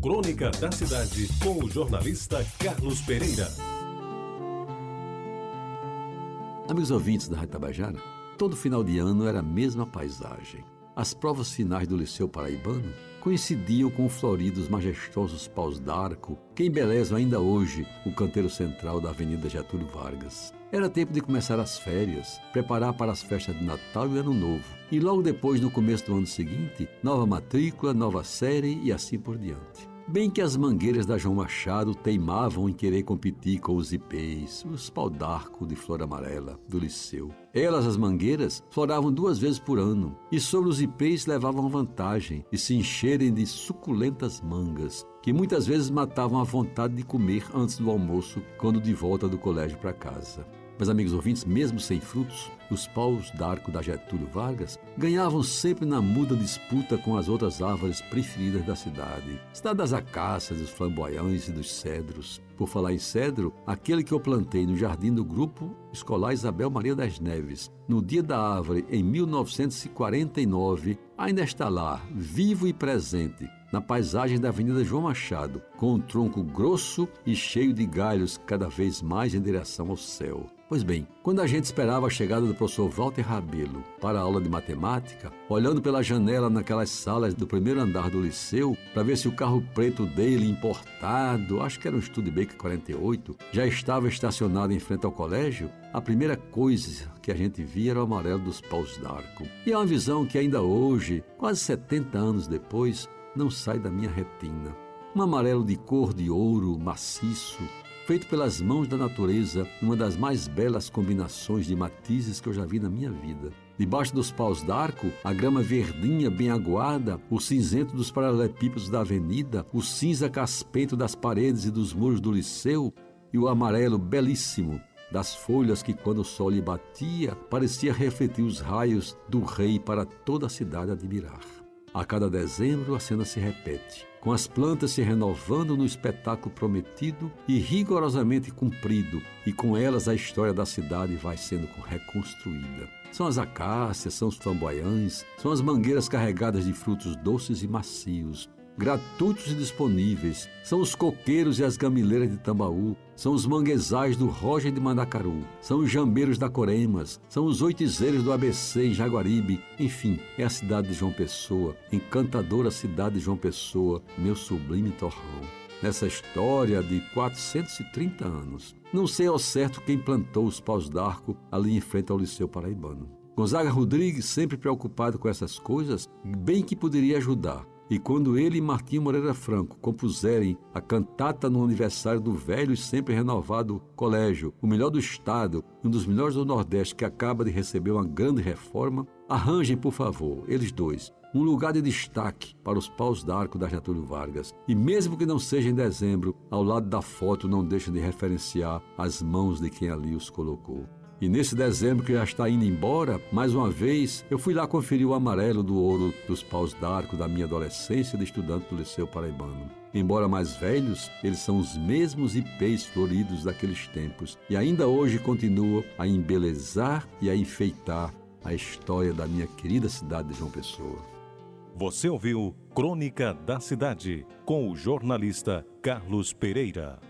Crônica da Cidade, com o jornalista Carlos Pereira. Amigos ouvintes da Rádio Tabajara, todo final de ano era a mesma paisagem. As provas finais do Liceu Paraibano coincidiam com floridos majestosos paus d'arco que embelezam ainda hoje o canteiro central da Avenida Getúlio Vargas. Era tempo de começar as férias, preparar para as festas de Natal e Ano Novo. E logo depois, no começo do ano seguinte, nova matrícula, nova série e assim por diante. Bem que as mangueiras da João Machado teimavam em querer competir com os ipês, os pau d'arco de flor amarela do Liceu. Elas, as mangueiras, floravam duas vezes por ano e sobre os ipês levavam vantagem de se encherem de suculentas mangas, que muitas vezes matavam a vontade de comer antes do almoço, quando de volta do colégio para casa. Mas, amigos ouvintes, mesmo sem frutos, os paus d'arco da Getúlio Vargas ganhavam sempre na muda disputa com as outras árvores preferidas da cidade. Cidade das acácias, dos flamboyães e dos cedros. Por falar em cedro, aquele que eu plantei no jardim do grupo escolar Isabel Maria das Neves, no dia da árvore, em 1949, ainda está lá, vivo e presente, na paisagem da Avenida João Machado, com um tronco grosso e cheio de galhos cada vez mais em direção ao céu. Pois bem, quando a gente esperava a chegada do professor Walter Rabelo para a aula de matemática, olhando pela janela naquelas salas do primeiro andar do liceu, para ver se o carro preto dele, importado, acho que era um Studebaker 48, já estava estacionado em frente ao colégio, a primeira coisa que a gente via era o amarelo dos paus d'arco. E é uma visão que ainda hoje, quase 70 anos depois, não sai da minha retina. Um amarelo de cor de ouro maciço, feito pelas mãos da natureza, uma das mais belas combinações de matizes que eu já vi na minha vida. Debaixo dos paus d'arco, a grama verdinha bem aguada, o cinzento dos paralelepípedos da avenida, o cinza caspento das paredes e dos muros do liceu e o amarelo belíssimo das folhas que, quando o sol lhe batia, parecia refletir os raios do rei para toda a cidade admirar. A cada dezembro a cena se repete, com as plantas se renovando no espetáculo prometido e rigorosamente cumprido, e com elas a história da cidade vai sendo reconstruída. São as acácias, são os flamboyães, são as mangueiras carregadas de frutos doces e macios, gratuitos e disponíveis. São os coqueiros e as gamileiras de Tambaú, são os manguezais do Roger de Mandacaru, são os jambeiros da Coremas, são os oitizeiros do ABC em Jaguaribe. Enfim, é a cidade de João Pessoa, encantadora cidade de João Pessoa, meu sublime torrão. Nessa história de 430 anos, não sei ao certo quem plantou os paus d'arco ali em frente ao Liceu Paraibano. Gonzaga Rodrigues, sempre preocupado com essas coisas, bem que poderia ajudar, e quando ele e Martim Moreira Franco compuserem a cantata no aniversário do velho e sempre renovado colégio, o melhor do estado, um dos melhores do Nordeste que acaba de receber uma grande reforma, arranjem, por favor, eles dois, um lugar de destaque para os paus d'arco da Getúlio Vargas. E mesmo que não seja em dezembro, ao lado da foto não deixem de referenciar as mãos de quem ali os colocou. E nesse dezembro que já está indo embora, mais uma vez, eu fui lá conferir o amarelo do ouro dos paus d'arco da minha adolescência de estudante do Liceu Paraibano. Embora mais velhos, eles são os mesmos ipês floridos daqueles tempos e ainda hoje continuam a embelezar e a enfeitar a história da minha querida cidade de João Pessoa. Você ouviu Crônica da Cidade com o jornalista Carlos Pereira.